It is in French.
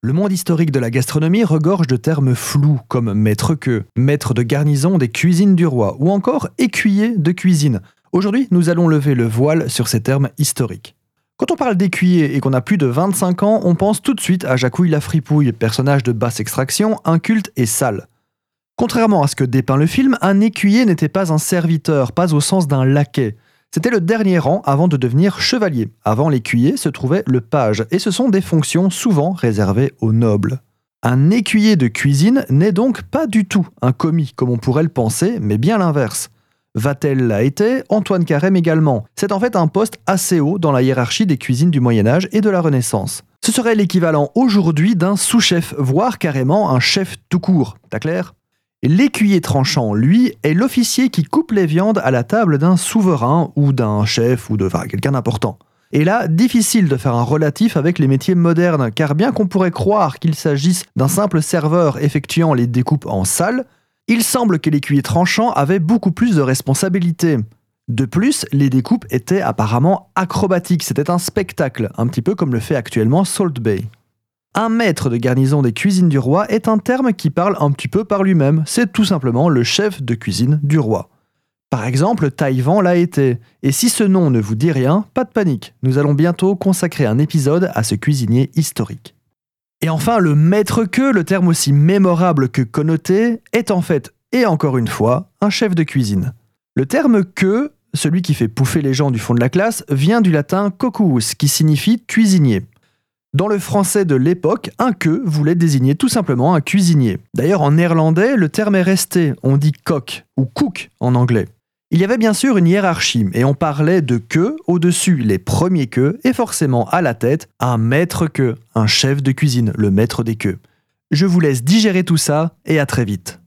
Le monde historique de la gastronomie regorge de termes flous comme maître que, maître de garnison des cuisines du roi ou encore écuyer de cuisine. Aujourd'hui, nous allons lever le voile sur ces termes historiques. Quand on parle d'écuyer et qu'on a plus de 25 ans, on pense tout de suite à Jacouille la fripouille, personnage de basse extraction, inculte et sale. Contrairement à ce que dépeint le film, un écuyer n'était pas un serviteur, pas au sens d'un laquais. C'était le dernier rang avant de devenir chevalier. Avant l'écuyer se trouvait le page, et ce sont des fonctions souvent réservées aux nobles. Un écuyer de cuisine n'est donc pas du tout un commis, comme on pourrait le penser, mais bien l'inverse. Vatel l'a été, Antoine Carême également. C'est en fait un poste assez haut dans la hiérarchie des cuisines du Moyen Âge et de la Renaissance. Ce serait l'équivalent aujourd'hui d'un sous-chef, voire carrément un chef tout court. T'as clair? L'écuyer tranchant, lui, est l'officier qui coupe les viandes à la table d'un souverain ou d'un chef ou de quelqu'un d'important. Et là, difficile de faire un relatif avec les métiers modernes, car bien qu'on pourrait croire qu'il s'agisse d'un simple serveur effectuant les découpes en salle, il semble que l'écuyer tranchant avait beaucoup plus de responsabilités. De plus, les découpes étaient apparemment acrobatiques, c'était un spectacle, un petit peu comme le fait actuellement Salt Bay. Un maître de garnison des cuisines du roi est un terme qui parle un petit peu par lui-même, c'est tout simplement le chef de cuisine du roi. Par exemple, Taïwan l'a été, et si ce nom ne vous dit rien, pas de panique, nous allons bientôt consacrer un épisode à ce cuisinier historique. Et enfin, le maître que, le terme aussi mémorable que connoté, est en fait, et encore une fois, un chef de cuisine. Le terme que, celui qui fait pouffer les gens du fond de la classe, vient du latin cocuus, qui signifie cuisinier. Dans le français de l'époque, un que voulait désigner tout simplement un cuisinier. D'ailleurs, en néerlandais, le terme est resté, on dit coq ou cook en anglais. Il y avait bien sûr une hiérarchie, et on parlait de que, au-dessus les premiers que, et forcément à la tête, un maître que, un chef de cuisine, le maître des queues. Je vous laisse digérer tout ça, et à très vite.